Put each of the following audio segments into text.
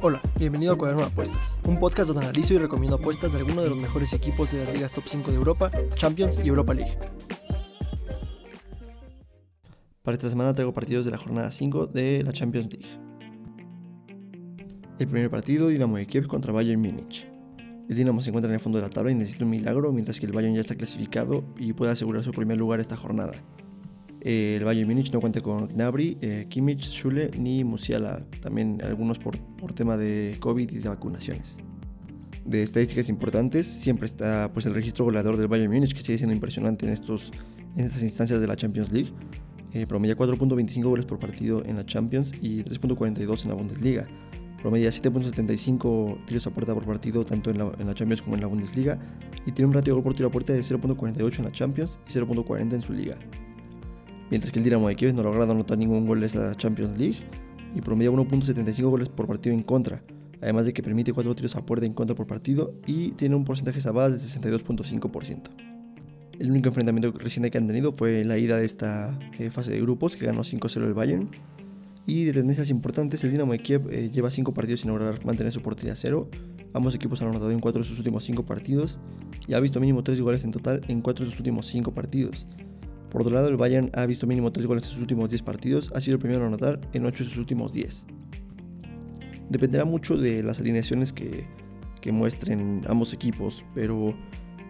Hola, bienvenido a Cuaderno de Apuestas, un podcast donde analizo y recomiendo apuestas de algunos de los mejores equipos de las ligas top 5 de Europa, Champions y Europa League. Para esta semana traigo partidos de la jornada 5 de la Champions League. El primer partido, Dinamo de Kiev contra Bayern Múnich. El Dinamo se encuentra en el fondo de la tabla y necesita un milagro, mientras que el Bayern ya está clasificado y puede asegurar su primer lugar esta jornada. Eh, el Bayern Múnich no cuenta con Gnabry, eh, Kimmich, Schule ni Musiala, también algunos por, por, tema de COVID y de vacunaciones. De estadísticas importantes, siempre está pues, el registro goleador del Bayern Múnich, que sigue siendo impresionante en, estos, en estas instancias de la Champions League. Eh, promedia 4.25 goles por partido en la Champions y 3.42 en la Bundesliga. Promedia 7.75 tiros a puerta por partido tanto en la, en la, Champions como en la Bundesliga y tiene un ratio de gol por tiro a puerta de 0.48 en la Champions y 0.40 en su liga mientras que el Dinamo de Kiev no logrado anotar ningún gol en esta Champions League y promedia 1.75 goles por partido en contra, además de que permite 4 tiros a puerta en contra por partido y tiene un porcentaje salvadas de 62.5%. El único enfrentamiento reciente que han tenido fue la ida de esta eh, fase de grupos, que ganó 5-0 el Bayern. Y de tendencias importantes, el Dinamo de Kiev eh, lleva 5 partidos sin lograr mantener su portería cero. Ambos equipos han anotado en 4 de sus últimos 5 partidos y ha visto mínimo 3 goles en total en 4 de sus últimos 5 partidos. Por otro lado, el Bayern ha visto mínimo 3 goles en sus últimos 10 partidos, ha sido el primero a anotar en 8 de sus últimos 10. Dependerá mucho de las alineaciones que, muestren ambos equipos, pero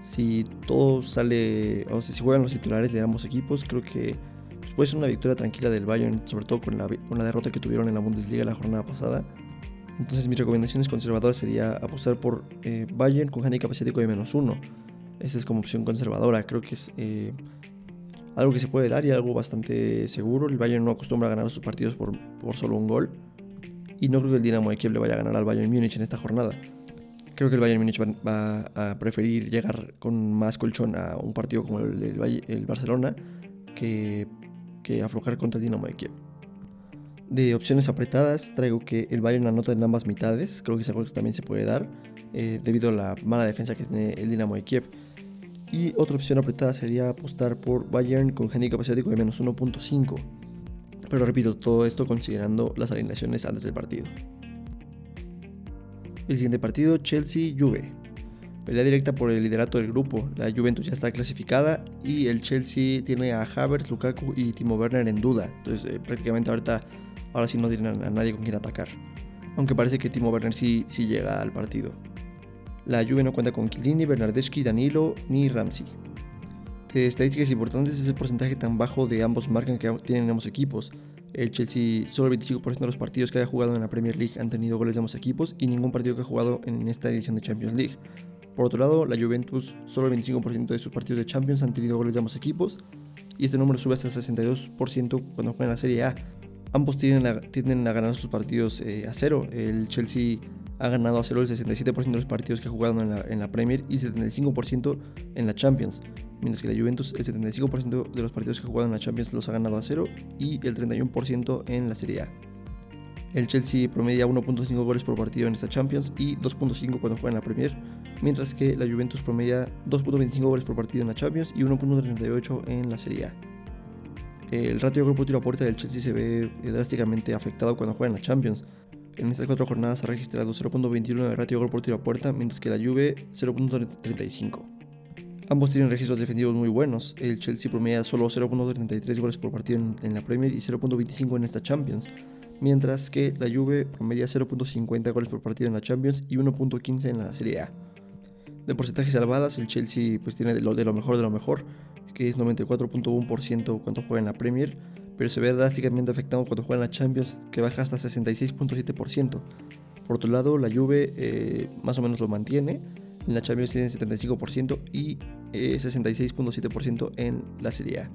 si todo sale, o sea, si juegan los titulares de ambos equipos, creo que puede ser una victoria tranquila del Bayern, sobre todo con la, con la derrota que tuvieron en la Bundesliga la jornada pasada. Entonces mis recomendaciones conservadoras sería apostar por eh, Bayern con handicap asiático de menos uno. Esa es como opción conservadora. Creo que es eh, algo que se puede dar y algo bastante seguro. El Bayern no acostumbra a ganar sus partidos por, por solo un gol. Y no creo que el Dinamo de Kiev le vaya a ganar al Bayern Múnich en esta jornada. Creo que el Bayern Múnich va, a preferir llegar con más colchón a un partido como el, el, Barcelona que, que, aflojar contra el Dinamo de Kiev. De opciones apretadas, traigo que el Bayern anota en ambas mitades. Creo que es algo que también se puede dar eh, debido a la mala defensa que tiene el Dinamo de Kiev. Y otra opción apretada sería apostar por Bayern con handicap asiático de menos 1.5. Pero repito, todo esto considerando las alineaciones antes del partido. El siguiente partido, Chelsea-Juve. Pelea directa por el liderato del grupo. La Juventus ya está clasificada y el Chelsea tiene a Havertz, Lukaku y Timo Werner en duda. Entonces eh, prácticamente ahorita ahora sí no tienen a, nadie con quien atacar. Aunque parece que Timo Werner sí, sí llega al partido. La Juve no cuenta con Chiellini, Bernardeschi, Danilo ni Ramsey. De estadísticas importantes es el porcentaje tan bajo de ambos marcan que tienen ambos equipos. El Chelsea, solo el 25% de los partidos que haya jugado en la Premier League han tenido goles de ambos equipos y ningún partido que ha jugado en esta edición de Champions League. Por otro lado, la Juventus, solo el 25% de sus partidos de Champions han tenido goles de ambos equipos y este número sube hasta el 62% cuando juegan la Serie A. Ambos tienden a, ganar sus partidos eh, a cero. El Chelsea ha ganado a cero el 67% de los partidos que ha jugado en la, en la Premier y el 75% en la Champions, mientras que la Juventus el 75% de los partidos que ha jugado en la Champions los ha ganado a cero y el 31% en la Serie A. El Chelsea promedia 1.5 goles por partido en esta Champions y 2.5 cuando juega en la Premier, mientras que la Juventus promedia 2.25 goles por partido en la Champions y 1.38 en la Serie A. El ratio de grupo tiro a puerta del Chelsea se ve drásticamente afectado cuando juega en la Champions, en estas cuatro jornadas ha registrado 0.21 de ratio gol por tiro a puerta, mientras que la Juve 0.35. Ambos tienen registros defensivos muy buenos. El Chelsea promedia solo 0.33 goles por partido en, la Premier y 0.25 en esta Champions, mientras que la Juve promedia 0.50 goles por partido en la Champions y 1.15 en la Serie A. De porcentajes salvadas, el Chelsea pues tiene de lo, de lo mejor de lo mejor, que es 94.1% cuando juega en la Premier pero se ve drásticamente afectado cuando juega en la Champions, que baja hasta 66.7%. Por otro lado, la Juve eh, más o menos lo mantiene, en la Champions tiene 75% y 66.7% eh, en la Serie A.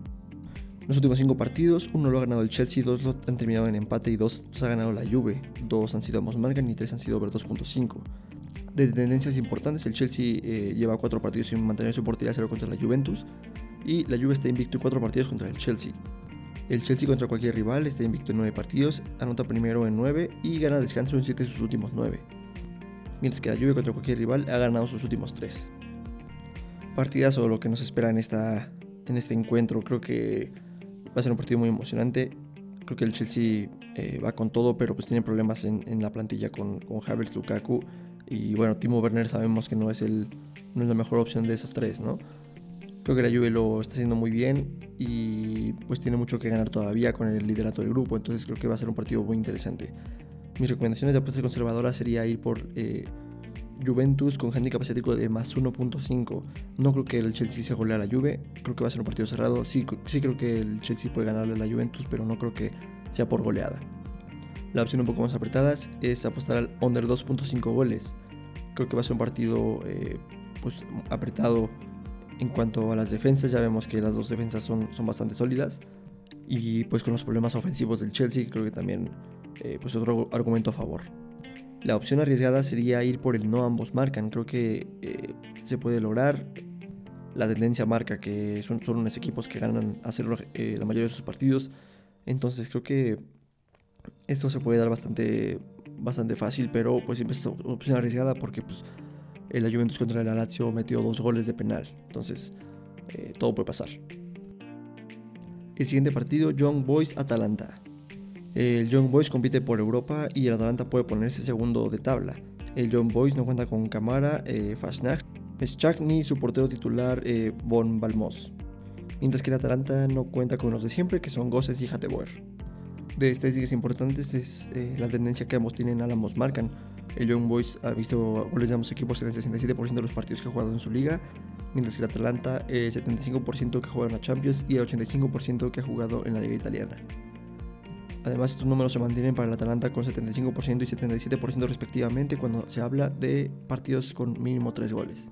Los últimos 5 partidos, uno lo ha ganado el Chelsea, dos lo han terminado en empate y dos los ha ganado la Juve. Dos han sido ambos marcan y tres han sido over 2.5. De tendencias importantes, el Chelsea eh, lleva 4 partidos sin mantener su portería cero contra la Juventus y la Juve está invicto en 4 partidos contra el Chelsea. El Chelsea contra cualquier rival está invicto en 9 partidos, anota primero en 9 y gana descanso en 7 de sus últimos 9. Mientras que la Juve contra cualquier rival ha ganado sus últimos 3. Partidazo lo que nos espera en, esta, en este encuentro. Creo que va a ser un partido muy emocionante. Creo que el Chelsea eh, va con todo, pero pues tiene problemas en, la plantilla con, con Havertz, Lukaku. Y bueno, Timo Werner sabemos que no es, el, no es la mejor opción de esas tres, ¿no? Creo que la Juve lo está haciendo muy bien y pues tiene mucho que ganar todavía con el liderato del grupo, entonces creo que va a ser un partido muy interesante. Mis recomendaciones de apuestas conservadoras sería ir por eh, Juventus con handicap asiático de más 1.5. No creo que el Chelsea se golee a la Juve, creo que va a ser un partido cerrado. Sí, sí creo que el Chelsea puede ganarle a la Juventus, pero no creo que sea por goleada. La opción un poco más apretada es apostar al under 2.5 goles. Creo que va a ser un partido eh, pues, apretado en cuanto a las defensas, ya vemos que las dos defensas son, son bastante sólidas. Y pues con los problemas ofensivos del Chelsea, creo que también eh, pues otro argumento a favor. La opción arriesgada sería ir por el no ambos marcan. Creo que eh, se puede lograr. La tendencia marca que son, son unos equipos que ganan hacer eh, la mayoría de sus partidos. Entonces creo que esto se puede dar bastante, bastante fácil, pero pues siempre es opción arriesgada porque pues la Juventus contra el Lazio metió dos goles de penal. Entonces, eh, todo puede pasar. El siguiente partido, Young Boys Atalanta. El Young Boys compite por Europa y el Atalanta puede ponerse segundo de tabla. El Young Boys no cuenta con Camara, eh, Fasnacht, Schach ni su portero titular eh, Von Balmos. Mientras que el Atalanta no cuenta con los de siempre, que son Gosses y Hateboer. De estadísticas importantes es eh, la tendencia que ambos tienen a ambos marcan el Young Boys ha visto goles de ambos equipos en el 67% de los partidos que ha jugado en su liga, mientras que el Atalanta el 75% que juega en la Champions y el 85% que ha jugado en la liga italiana. Además, estos números se mantienen para el Atalanta con 75% y 77% respectivamente cuando se habla de partidos con mínimo 3 goles.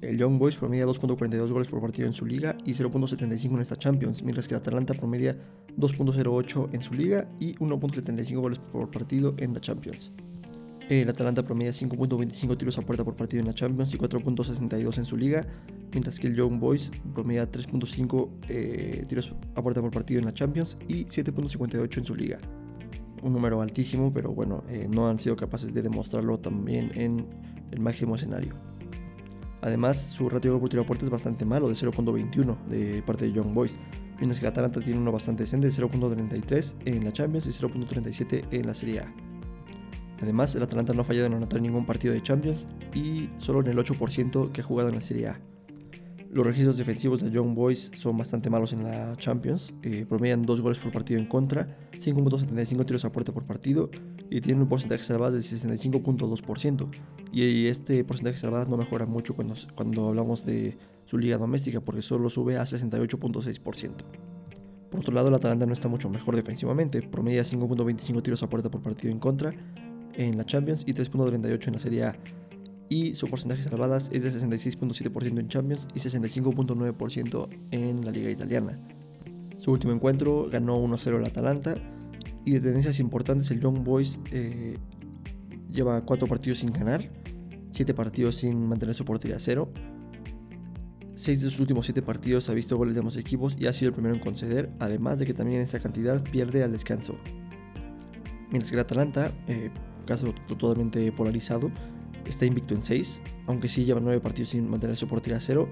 El Young Boys promedia 2.42 goles por partido en su liga y 0.75 en esta Champions, mientras que el Atalanta promedia 2.08 en su liga y 1.75 goles por partido en la Champions. El Atalanta promedia 5.25 tiros a puerta por partido en la Champions y 4.62 en su liga, mientras que el Young Boys promedia 3.5 eh, tiros a puerta por partido en la Champions y 7.58 en su liga. Un número altísimo, pero bueno, eh, no han sido capaces de demostrarlo también en el máximo escenario. Además, su ratio por tiro a puerta es bastante malo, de 0.21 de parte de Young Boys, mientras que el Atalanta tiene uno bastante decente de 0.33 en la Champions y 0.37 en la Serie A. Además, el Atalanta no ha fallado en anotar ningún partido de Champions y solo en el 8% que ha jugado en la Serie A. Los registros defensivos de Young Boys son bastante malos en la Champions, eh, promedian 2 goles por partido en contra, 5.75 tiros a puerta por partido y tienen un porcentaje de salvadas de 65.2%. Y este porcentaje de salvadas no mejora mucho cuando, cuando hablamos de su liga doméstica porque solo sube a 68.6%. Por otro lado, el Atalanta no está mucho mejor defensivamente, promedia 5.25 tiros a puerta por partido en contra en la Champions y 3.38 en la Serie A. Y su porcentaje de salvadas es de 66.7% en Champions y 65.9% en la Liga Italiana. Su último encuentro ganó 1-0 el Atalanta y de tendencias importantes el Young Boys eh, lleva 4 partidos sin ganar, 7 partidos sin mantener su portería a cero. 6 de sus últimos 7 partidos ha visto goles de ambos equipos y ha sido el primero en conceder, además de que también en esta cantidad pierde al descanso. Mientras que el Atalanta eh, caso totalmente polarizado. Está invicto en 6, aunque sí lleva 9 partidos sin mantener su portería a cero.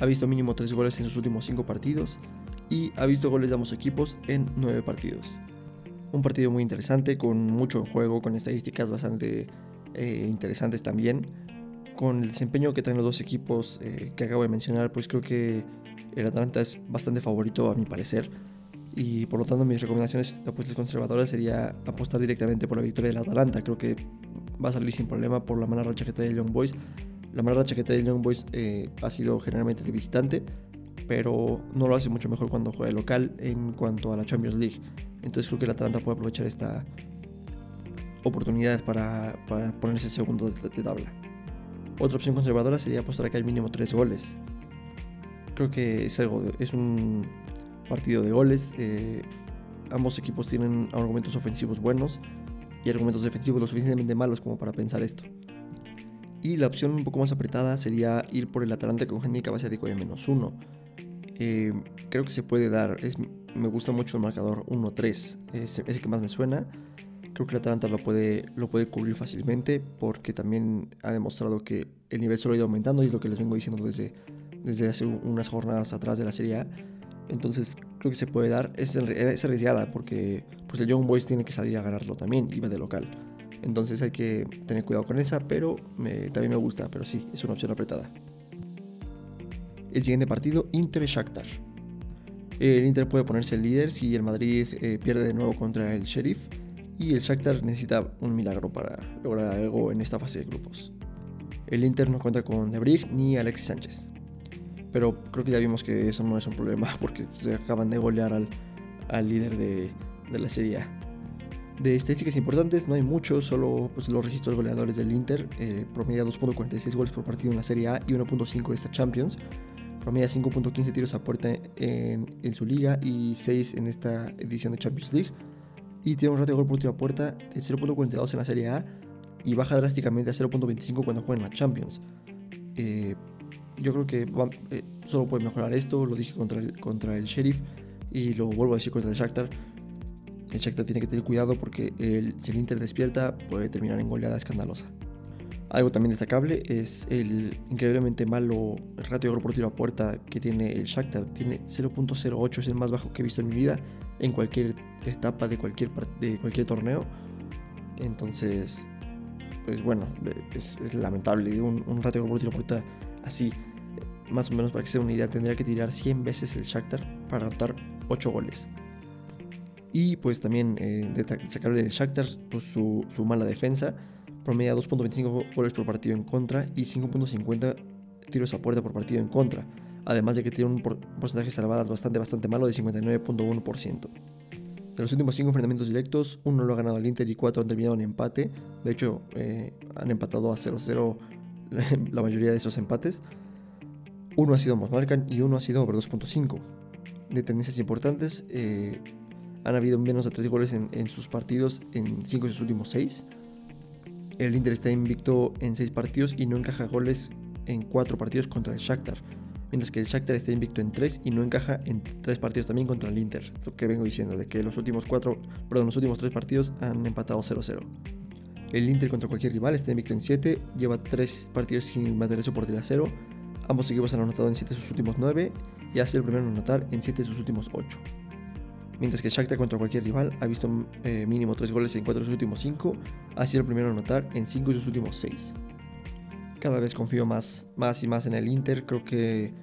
Ha visto mínimo 3 goles en sus últimos 5 partidos y ha visto goles de ambos equipos en 9 partidos. Un partido muy interesante, con mucho juego, con estadísticas bastante eh, interesantes también. Con el desempeño que traen los dos equipos eh, que acabo de mencionar, pues creo que el Atlanta es bastante favorito a mi parecer y por lo tanto mis recomendaciones de apuestas conservadoras sería apostar directamente por la victoria del Atalanta. Creo que va a salir sin problema por la mala racha que trae el Young Boys. La mala racha que trae el Young Boys eh, ha sido generalmente de visitante, pero no lo hace mucho mejor cuando juega local en cuanto a la Champions League. Entonces creo que el Atalanta puede aprovechar esta oportunidad para, para ponerse segundo de, de tabla. Otra opción conservadora sería apostar a que hay mínimo 3 goles. Creo que es algo, es un partido de goles. Eh, ambos equipos tienen argumentos ofensivos buenos y argumentos defensivos lo suficientemente malos como para pensar esto. Y la opción un poco más apretada sería ir por el Atalanta con handicap asiático de menos 1. Eh, creo que se puede dar. Es, me gusta mucho el marcador 1-3. Es, el que más me suena. Creo que el Atalanta lo puede, lo puede cubrir fácilmente porque también ha demostrado que el nivel solo ha ido aumentando y es lo que les vengo diciendo desde, desde hace unas jornadas atrás de la Serie A Entonces creo que se puede dar. Es, es arriesgada porque pues el Young Boys tiene que salir a ganarlo también y va de local. Entonces hay que tener cuidado con esa, pero también me gusta, pero sí, es una opción apretada. El siguiente partido, Inter-Shakhtar. El Inter puede ponerse el líder si el Madrid eh, pierde de nuevo contra el Sheriff y el Shakhtar necesita un milagro para lograr algo en esta fase de grupos. El Inter no cuenta con De ni Alexis Sánchez. Pero creo que ya vimos que eso no es un problema porque se acaban de golear al, al líder de, de, la Serie A. De estadísticas importantes no hay mucho, solo pues, los registros goleadores del Inter. Eh, promedia 2.46 goles por partido en la Serie A y 1.5 de esta Champions. Promedia 5.15 tiros a puerta en, en, su liga y 6 en esta edición de Champions League. Y tiene un ratio de gol por tiro puerta de 0.42 en la Serie A y baja drásticamente a 0.25 cuando juega en la Champions. Eh, yo creo que eh, solo puede mejorar esto, lo dije contra el, contra el Sheriff y lo vuelvo a decir contra el Shakhtar. El Shakhtar tiene que tener cuidado porque el, si el Inter despierta puede terminar en goleada escandalosa. Algo también destacable es el increíblemente malo ratio de gol por tiro a puerta que tiene el Shakhtar. Tiene 0.08, es el más bajo que he visto en mi vida en cualquier etapa de cualquier, de cualquier torneo. Entonces, pues bueno, es, lamentable. Un, un ratio de gol por tiro a puerta así, más o menos para que se una idea, tendría que tirar 100 veces el Shakhtar para anotar 8 goles. Y pues también eh, destacable del Shakhtar, pues su, su mala defensa, promedia 2.25 goles por partido en contra y 5.50 tiros a puerta por partido en contra, además de que tiene un porcentaje de salvadas bastante, bastante malo de 59.1%. De los últimos 5 enfrentamientos directos, uno lo ha ganado el Inter y 4 han terminado en empate. De hecho, eh, han empatado a 0-0 la mayoría de esos empates. Uno ha sido Mosmarcan y uno ha sido over 2.5. De tendencias importantes, eh, han habido menos de 3 goles en, sus partidos en 5 de sus últimos 6. El Inter está invicto en 6 partidos y no encaja goles en 4 partidos contra el Shakhtar. Mientras que el Shakhtar está invicto en 3 y no encaja en 3 partidos también contra el Inter. Lo que vengo diciendo, de que los últimos, 4, perdón, los últimos 3 partidos han empatado 0-0. El Inter contra cualquier rival está invicto en 7, lleva 3 partidos sin mantener su portería a 0. Ambos equipos han anotado en 7 de sus últimos 9 y ha sido el primero en anotar en 7 de sus últimos 8. Mientras que Shakhtar contra cualquier rival ha visto eh, mínimo 3 goles en 4 de sus últimos 5, ha sido el primero en anotar en 5 de sus últimos 6. Cada vez confío más, más y más en el Inter, creo que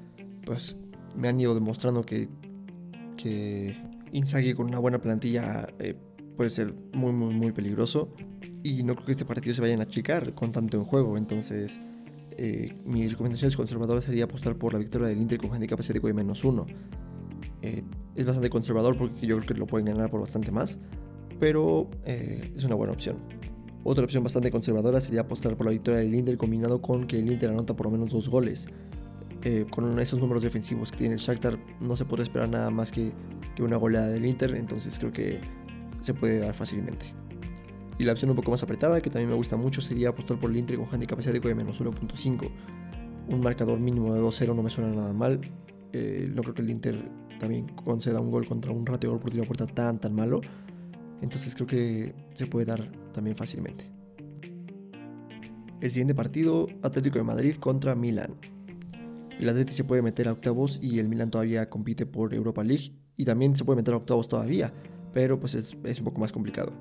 pues me han ido demostrando que, que Inzaghi con una buena plantilla eh, puede ser muy muy muy peligroso y no creo que este partido se vayan a achicar con tanto en juego. Entonces, eh, mis recomendaciones conservadoras sería apostar por la victoria del Inter con handicap asiático de menos uno. Eh, es bastante conservador porque yo creo que lo pueden ganar por bastante más, pero eh, es una buena opción. Otra opción bastante conservadora sería apostar por la victoria del Inter combinado con que el Inter anota por lo menos dos goles. con esos números defensivos que tiene el Shakhtar no se puede esperar nada más que, que una goleada del Inter, entonces creo que se puede dar fácilmente. Y la opción un poco más apretada, que también me gusta mucho, sería apostar por el Inter con handicap asiático de menos 1.5. Un marcador mínimo de 2-0 no me suena nada mal. Eh, no creo que el Inter también conceda un gol contra un ratio gol por tiro a tan tan malo. Entonces creo que se puede dar también fácilmente. El siguiente partido, Atlético de Madrid contra Milan. El Atlético se puede meter a octavos y el Milan todavía compite por Europa League y también se puede meter a octavos todavía, pero pues es, es un poco más complicado.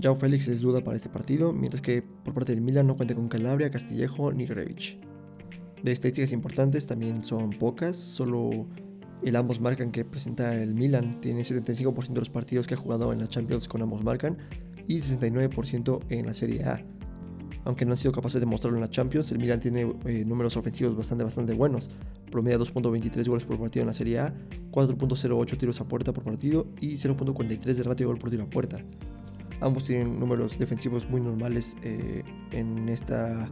Jao Félix es duda para este partido, mientras que por parte del Milan no cuenta con Calabria, Castillejo ni Grevich. De estadísticas importantes también son pocas, solo el ambos marcan que presenta el Milan tiene 75% de los partidos que ha jugado en la Champions con ambos marcan y 69% en la Serie A. Aunque no han sido capaces de mostrarlo en la Champions, el Milan tiene eh, números ofensivos bastante bastante buenos. Promedia 2.23 goles por partido en la Serie A, 4.08 tiros a puerta por partido y 0.43 de ratio de gol por tiro a puerta. Ambos tienen números defensivos muy normales eh, en esta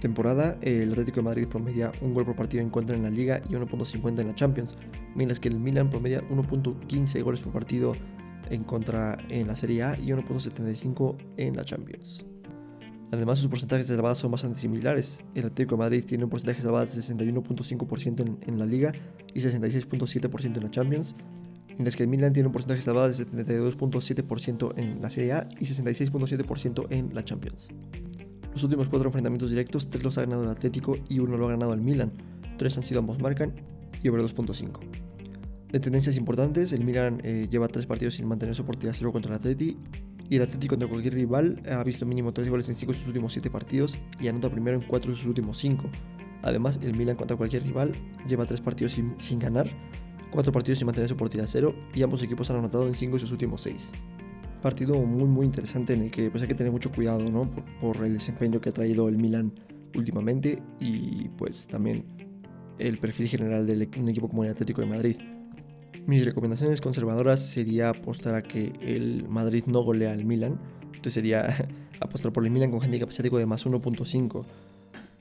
temporada. El Atlético de Madrid promedia un gol por partido en contra en la liga y 1.50 en la Champions, mientras que el Milan promedia 1.15 goles por partido en contra en la Serie A y 1.75 en la Champions. Además, sus porcentajes de salvadas son bastante similares. El Atlético de Madrid tiene un porcentaje de salvadas de 61.5% en, en, la Liga y 66.7% en la Champions, mientras que el Milan tiene un porcentaje salvado de 72.7% en la Serie A y 66.7% en la Champions. Los últimos cuatro enfrentamientos directos, tres los ha ganado el Atlético y uno lo ha ganado el Milan, tres han sido ambos marcan y over 2.5. De tendencias importantes, el Milan eh, lleva tres partidos sin mantener su portería cero contra el Atleti y el Atleti contra cualquier rival ha visto mínimo tres goles en cinco de sus últimos siete partidos y anota primero en cuatro de sus últimos cinco. Además, el Milan contra cualquier rival lleva tres partidos sin, sin ganar, cuatro partidos sin mantener su portería cero y ambos equipos han anotado en cinco de sus últimos seis. Partido muy muy interesante en el que pues hay que tener mucho cuidado ¿no? por, por el desempeño que ha traído el Milan últimamente y pues también el perfil general de un equipo como el Atlético de Madrid. Mis recomendaciones conservadoras sería apostar a que el Madrid no golea al Milan. Entonces sería apostar por el Milan con handicap asiático de más 1.5.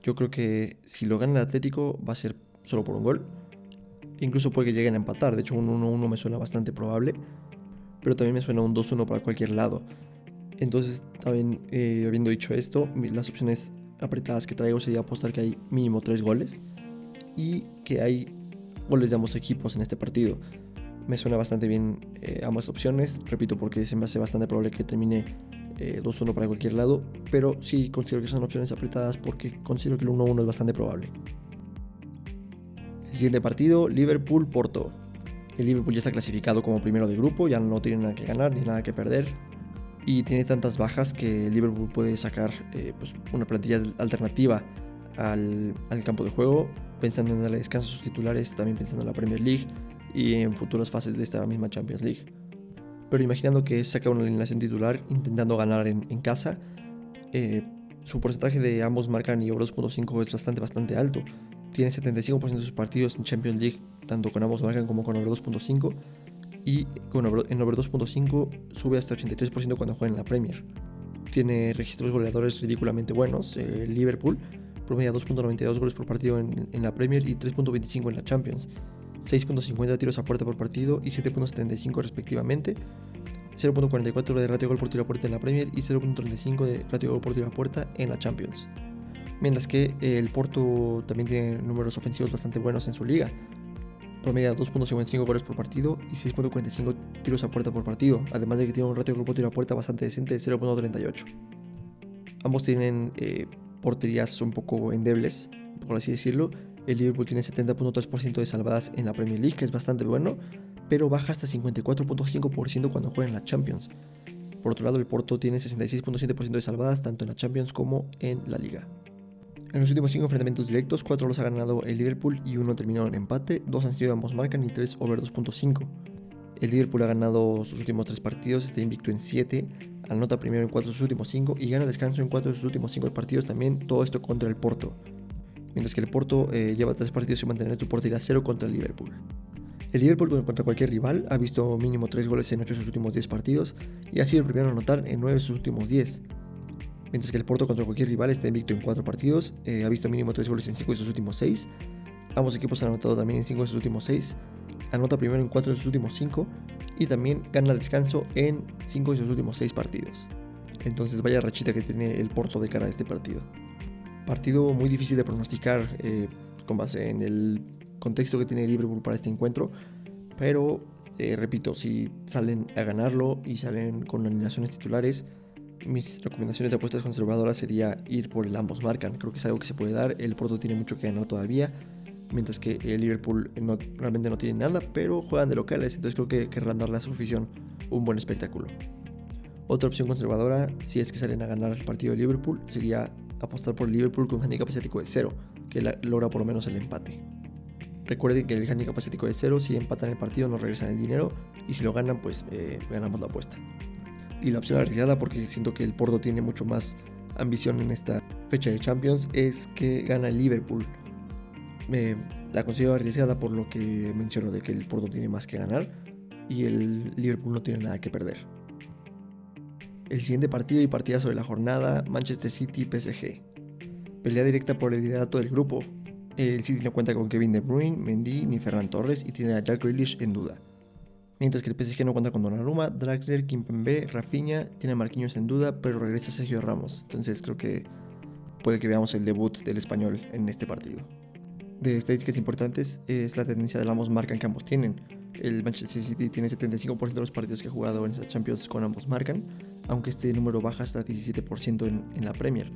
Yo creo que si lo gana el Atlético va a ser solo por un gol. Incluso puede que lleguen a empatar. De hecho, un 1-1 me suena bastante probable. Pero también me suena un 2-1 para cualquier lado. Entonces, también eh, habiendo dicho esto, las opciones apretadas que traigo sería apostar que hay mínimo 3 goles y que hay goles de ambos equipos en este partido. Me suena bastante bien eh, ambas opciones, repito, porque se me hace bastante probable que termine 2-1 eh, para cualquier lado, pero sí considero que son opciones apretadas porque considero que el 1-1 es bastante probable. Siguiente partido, Liverpool-Porto. El Liverpool ya está clasificado como primero de grupo, ya no tiene nada que ganar ni nada que perder. Y tiene tantas bajas que Liverpool puede sacar eh, pues, una plantilla alternativa al, al campo de juego pensando en darle descanso a sus titulares, también pensando en la Premier League y en futuras fases de esta misma Champions League. Pero imaginando que saca una alineación titular intentando ganar en, casa, eh, su porcentaje de ambos marcan y over 2.5 es bastante, bastante alto. Tiene 75% de sus partidos en Champions League, tanto con ambos marcan como con over 2.5. Y con en over 2.5 sube hasta 83% cuando juega en la Premier. Tiene registros goleadores ridículamente buenos. Eh, Liverpool promedia 2.92 goles por partido en, la Premier y 3.25 en la Champions, 6.50 tiros a puerta por partido y 7.75 respectivamente, 0.44 de ratio gol por tiro a puerta en la Premier y 0.35 de ratio gol por tiro a puerta en la Champions. Mientras que el Porto también tiene números ofensivos bastante buenos en su liga. Promedia 2.55 goles por partido y 6.45 tiros a puerta por partido, además de que tiene un ratio gol por tiro a puerta bastante decente de 0.38. Ambos tienen eh, porterías un poco endebles, por así decirlo. El Liverpool tiene 70.3% de salvadas en la Premier League, que es bastante bueno, pero baja hasta 54.5% cuando juega en la Champions. Por otro lado, el Porto tiene 66.7% de salvadas tanto en la Champions como en la Liga. En los últimos 5 enfrentamientos directos, 4 los ha ganado el Liverpool y uno terminó en empate, 2 han sido ambos marcan y 3 over 2.5. El Liverpool ha ganado sus últimos 3 partidos, está invicto en 7, anota primero en 4 de sus últimos 5 y gana descanso en 4 de sus últimos 5 partidos también, todo esto contra el Porto. Mientras que el Porto eh, lleva 3 partidos sin mantener su portería 0 contra el Liverpool. El Liverpool contra cualquier rival ha visto mínimo 3 goles en 8 de sus últimos 10 partidos y ha sido el primero a anotar en 9 de sus últimos 10. Mientras que el Porto contra cualquier rival está invicto en 4 partidos, eh, ha visto mínimo 3 goles en 5 de sus últimos 6. Ambos equipos han anotado también en 5 de sus últimos 6 anota primero en 4 de sus últimos 5 y también gana el descanso en 5 de sus últimos 6 partidos. Entonces vaya rachita que tiene el Porto de cara a este partido. Partido muy difícil de pronosticar eh, con base en el contexto que tiene Liverpool para este encuentro, pero eh, repito, si salen a ganarlo y salen con alineaciones titulares, mis recomendaciones de apuestas conservadoras sería ir por el ambos marcan. Creo que es algo que se puede dar. El Porto tiene mucho que ganar todavía mientras que el Liverpool realmente no tiene nada, pero juegan de locales, entonces creo que querrán darle a su afición un buen espectáculo. Otra opción conservadora, si es que salen a ganar el partido de Liverpool, sería apostar por el Liverpool con un handicap asiático de 0, que logra por lo menos el empate. Recuerden que el handicap asiático de 0, si empatan el partido no regresan el dinero, y si lo ganan, pues eh, ganamos la apuesta. Y la opción arriesgada, porque siento que el Porto tiene mucho más ambición en esta fecha de Champions, es que gana el Liverpool me la considero arriesgada por lo que menciono de que el Porto tiene más que ganar y el Liverpool no tiene nada que perder. El siguiente partido y partida sobre la jornada, Manchester City-PSG. Pelea directa por el liderato del grupo. El City no cuenta con Kevin De Bruyne, Mendy ni Ferran Torres y tiene a Jack Grealish en duda. Mientras que el PSG no cuenta con Donnarumma, Draxler, Kimpembe, Rafinha, tiene a Marquinhos en duda, pero regresa Sergio Ramos. Entonces creo que puede que veamos el debut del español en este partido de estadísticas importantes es la tendencia de ambos marcan que ambos tienen. El Manchester City tiene 75% de los partidos que ha jugado en esa Champions con ambos marcan, aunque este número baja hasta 17% en, la Premier.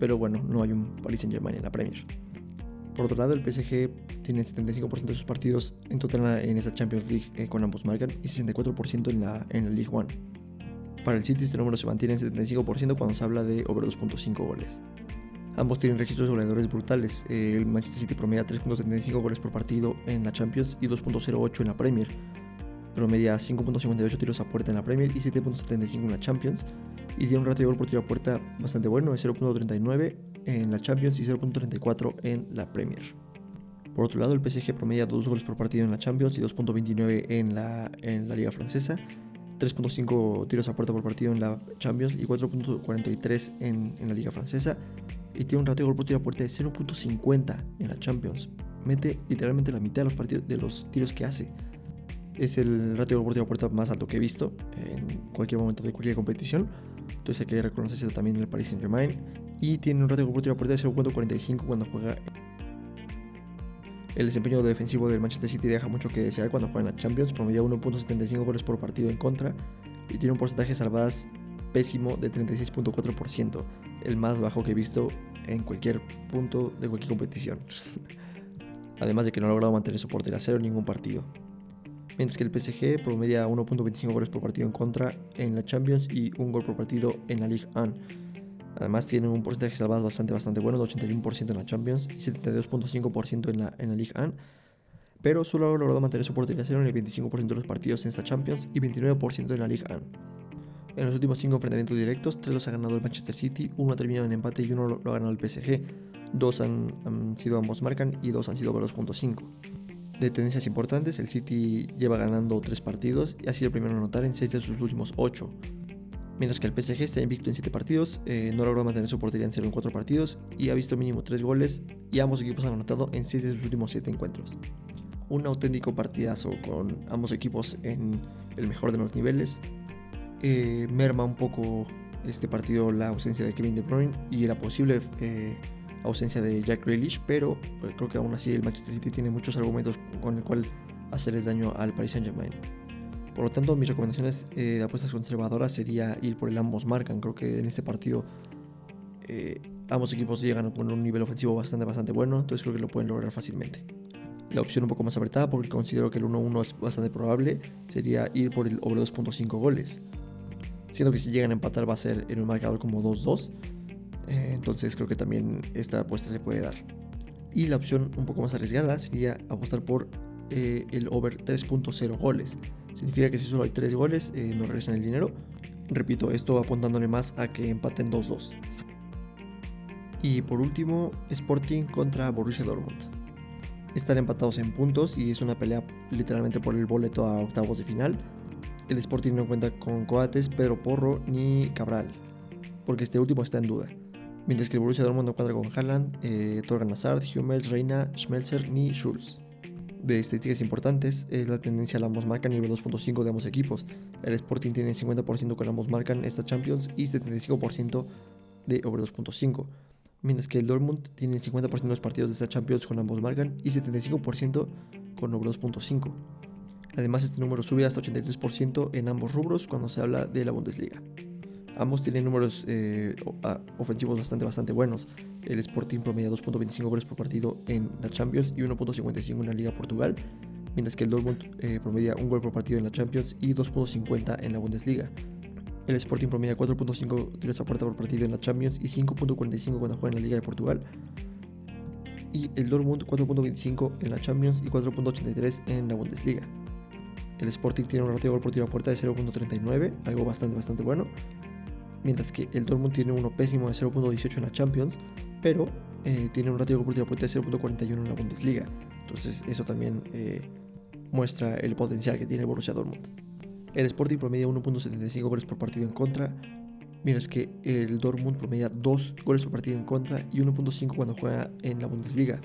Pero bueno, no hay un Paris Saint Germain en la Premier. Por otro lado, el PSG tiene 75% de sus partidos en total en esta Champions League eh, con ambos marcan y 64% en la, en la League One. Para el City este número se mantiene en 75% cuando se habla de over 2.5 goles. Ambos tienen registros goleadores brutales. Eh, el Manchester City promedia 3.75 goles por partido en la Champions y 2.08 en la Premier. Promedia 5.58 tiros a puerta en la Premier y 7.75 en la Champions. Y tiene un ratio de gol por tiro a puerta bastante bueno, de 0.39 en la Champions y 0.34 en la Premier. Por otro lado, el PSG promedia 2 goles por partido en la Champions y 2.29 en la, en la Liga Francesa, 3.5 tiros a puerta por partido en la Champions y 4.43 en, en, la Liga Francesa. Y tiene un ratio de gol por tiro a puerta de 0.50 en la Champions. Mete literalmente la mitad de los, partidos, de los tiros que hace. Es el ratio de gol por tiro a puerta más alto que he visto en cualquier momento de cualquier competición. Entonces hay que reconocerse también en el Paris Saint Germain y tiene un ratio de a puerta de 0.45 cuando juega. El desempeño defensivo del Manchester City deja mucho que desear cuando juega en la Champions, promedia 1.75 goles por partido en contra y tiene un porcentaje de salvadas pésimo de 36.4%, el más bajo que he visto en cualquier punto de cualquier competición. Además de que no ha logrado mantener su portería cero en ningún partido. Mientras que el PSG promedia 1.25 goles por partido en contra en la Champions y un gol por partido en la Ligue 1 Además tiene un porcentaje de bastante, bastante bueno, de 81% en la Champions y 72.5% en la, en la Ligue 1. Pero solo ha logrado mantener su portería cero en el 25% de los partidos en esta Champions y 29% en la Ligue 1. En los últimos 5 enfrentamientos directos, 3 los ha ganado el Manchester City, 1 ha terminado en empate y 1 lo, ha ganado el PSG. 2 han, sido ambos marcan y 2 han sido 2.5. De tendencias importantes, el City lleva ganando 3 partidos y ha sido el primero en anotar en 6 de sus últimos 8 mientras que el PSG está invicto en 7 partidos, eh, no logró mantener su portería en 0 en 4 partidos y ha visto mínimo 3 goles y ambos equipos han anotado en 6 de sus últimos 7 encuentros. Un auténtico partidazo con ambos equipos en el mejor de los niveles. Eh, merma un poco este partido la ausencia de Kevin De Bruyne y la posible eh, ausencia de Jack Grealish, pero pues, creo que aún así el Manchester City tiene muchos argumentos con el cual hacerles daño al Paris Saint Germain. Por lo tanto, mis recomendaciones eh, de apuestas conservadoras sería ir por el ambos marcan. Creo que en este partido eh, ambos equipos llegan con un nivel ofensivo bastante, bastante bueno, entonces creo que lo pueden lograr fácilmente. La opción un poco más apretada, porque considero que el 1-1 es bastante probable, sería ir por el over 2.5 goles. Siendo que si llegan a empatar va a ser en un marcador como 2-2. Eh, entonces creo que también esta apuesta se puede dar. Y la opción un poco más arriesgada sería apostar por el over 3.0 goles. Significa que si solo hay 3 goles, eh, no regresan el dinero. Repito, esto apuntándole más a que empaten 2-2. Y por último, Sporting contra Borussia Dortmund. Están empatados en puntos y es una pelea literalmente por el boleto a octavos de final. El Sporting no cuenta con Coates, Pedro Porro ni Cabral, porque este último está en duda. Mientras que el Borussia Dortmund no cuadra con Haaland, eh, Torgan Hazard, Hummels, Reina, Schmelzer ni Schulz de estadísticas importantes es la tendencia a ambos marcan nivel 2.5 de ambos equipos. El Sporting tiene 50% con ambos marcan esta Champions y 75% de over 2.5. Mientras que el Dortmund tiene 50% de los partidos de esta Champions con ambos marcan y 75% con over 2.5. Además este número sube hasta 83% en ambos rubros cuando se habla de la Bundesliga. Ambos tienen números eh, ofensivos bastante, bastante buenos. El Sporting promedia 2.25 goles por partido en la Champions y 1.55 en la Liga Portugal, mientras que el Dortmund eh, promedia un gol por partido en la Champions y 2.50 en la Bundesliga. El Sporting promedia 4.5 tiros a puerta por partido en la Champions y 5.45 cuando juega en la Liga de Portugal. Y el Dortmund 4.25 en la Champions y 4.83 en la Bundesliga. El Sporting tiene un ratio de gol por tiro a puerta de 0.39, algo bastante bastante bueno mientras que el Dortmund tiene uno pésimo de 0.18 en la Champions, pero eh, tiene un ratio de de puerta de 0.41 en la Bundesliga. Entonces eso también eh, muestra el potencial que tiene Borussia Dortmund. El Sporting promedia 1.75 goles por partido en contra, mientras que el Dortmund promedia 2 goles por partido en contra y 1.5 cuando juega en la Bundesliga.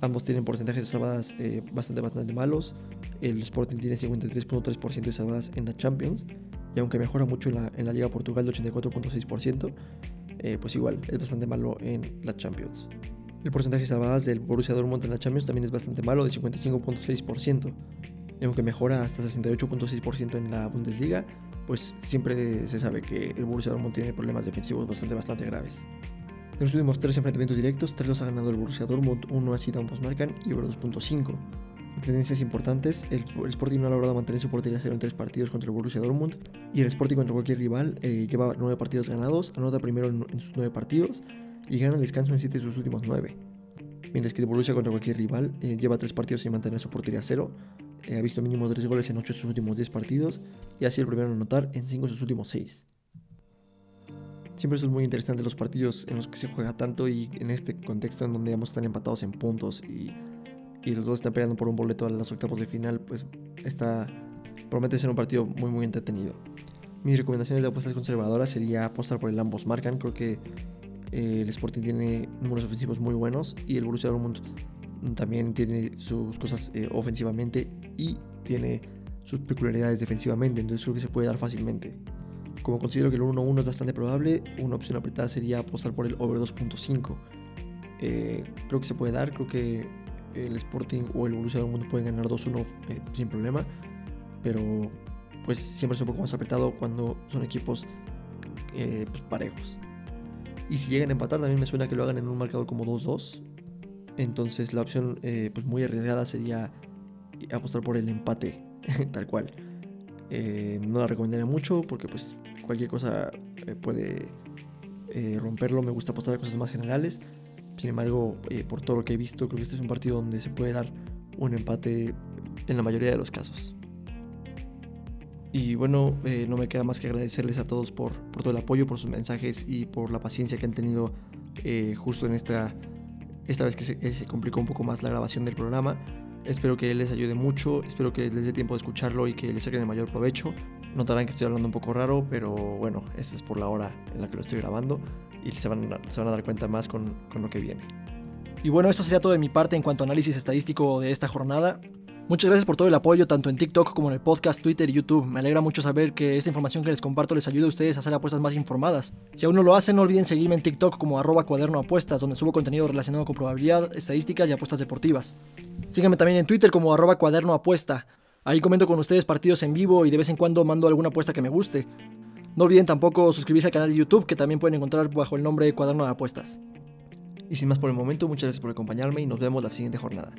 Ambos tienen porcentajes de salvadas eh, bastante, bastante malos. El Sporting tiene 53.3% de salvadas en la Champions y aunque mejora mucho en la, en la Liga Portugal de 84.6%, eh, pues igual es bastante malo en la Champions. El porcentaje de salvadas del Borussia Dortmund en la Champions también es bastante malo, de 55.6%. Y aunque mejora hasta 68.6% en la Bundesliga, pues siempre se sabe que el Borussia Dortmund tiene problemas defensivos bastante, bastante graves. De los últimos tres enfrentamientos directos, tres los ha ganado el Borussia Dortmund, uno ha sido ambos marcan y over 2.5. Tendencias importantes, el, Sporting no ha logrado mantener su portería cero en tres partidos contra el Borussia Dortmund y el Sporting contra cualquier rival eh, lleva nueve partidos ganados, anota primero en, sus nueve partidos y gana el descanso en siete de sus últimos nueve. Mientras que el Borussia contra cualquier rival eh, lleva tres partidos sin mantener su portería cero, eh, ha visto mínimo tres goles en ocho de sus últimos diez partidos y ha sido el primero en anotar en cinco de sus últimos seis. Siempre son muy interesantes los partidos en los que se juega tanto y en este contexto en donde ambos están empatados en puntos y, y los dos están peleando por un boleto a los octavos de final, pues está promete ser un partido muy muy entretenido. Mis recomendaciones de apuestas conservadoras sería apostar por el ambos marcan, creo que eh, el Sporting tiene números ofensivos muy buenos y el Borussia Dortmund también tiene sus cosas eh, ofensivamente y tiene sus peculiaridades defensivamente, entonces creo que se puede dar fácilmente. Como considero que el 1-1 es bastante probable, una opción apretada sería apostar por el over 2.5. Eh, creo que se puede dar, creo que el Sporting o el Borussia Dortmund pueden ganar 2-1 eh, sin problema, pero pues siempre es un poco más apretado cuando son equipos eh, pues, parejos. Y si llegan a empatar, también me suena que lo hagan en un marcador como 2-2. Entonces la opción pues muy arriesgada sería apostar por el empate, tal cual. no la recomendaría mucho porque pues cualquier cosa eh, puede eh, romperlo. Me gusta apostar a cosas más generales. Sin embargo, eh, por todo lo que he visto, creo que este es un partido donde se puede dar un empate en la mayoría de los casos. Y bueno, no me queda más que agradecerles a todos por, todo el apoyo, por sus mensajes y por la paciencia que han tenido justo en esta, esta vez que se, se, complicó un poco más la grabación del programa. Espero que les ayude mucho, espero que les dé tiempo de escucharlo y que les saquen el mayor provecho. Notarán que estoy hablando un poco raro, pero bueno, esta es por la hora en la que lo estoy grabando y se van, a dar cuenta más con, lo que viene. Y bueno, esto sería todo de mi parte en cuanto a análisis estadístico de esta jornada. Muchas gracias por todo el apoyo, tanto en TikTok como en el podcast, Twitter y YouTube. Me alegra mucho saber que esta información que les comparto les ayuda a ustedes a hacer apuestas más informadas. Si aún no lo hacen, no olviden seguirme en TikTok como arroba donde subo contenido relacionado con probabilidad, estadísticas y apuestas deportivas. Síganme también en Twitter como arroba cuaderno. Ahí comento con ustedes partidos en vivo y de vez en cuando mando alguna apuesta que me guste. No olviden tampoco suscribirse al canal de YouTube que también pueden encontrar bajo el nombre de Cuaderno de Apuestas. Y sin más por el momento, muchas gracias por acompañarme y nos vemos la siguiente jornada.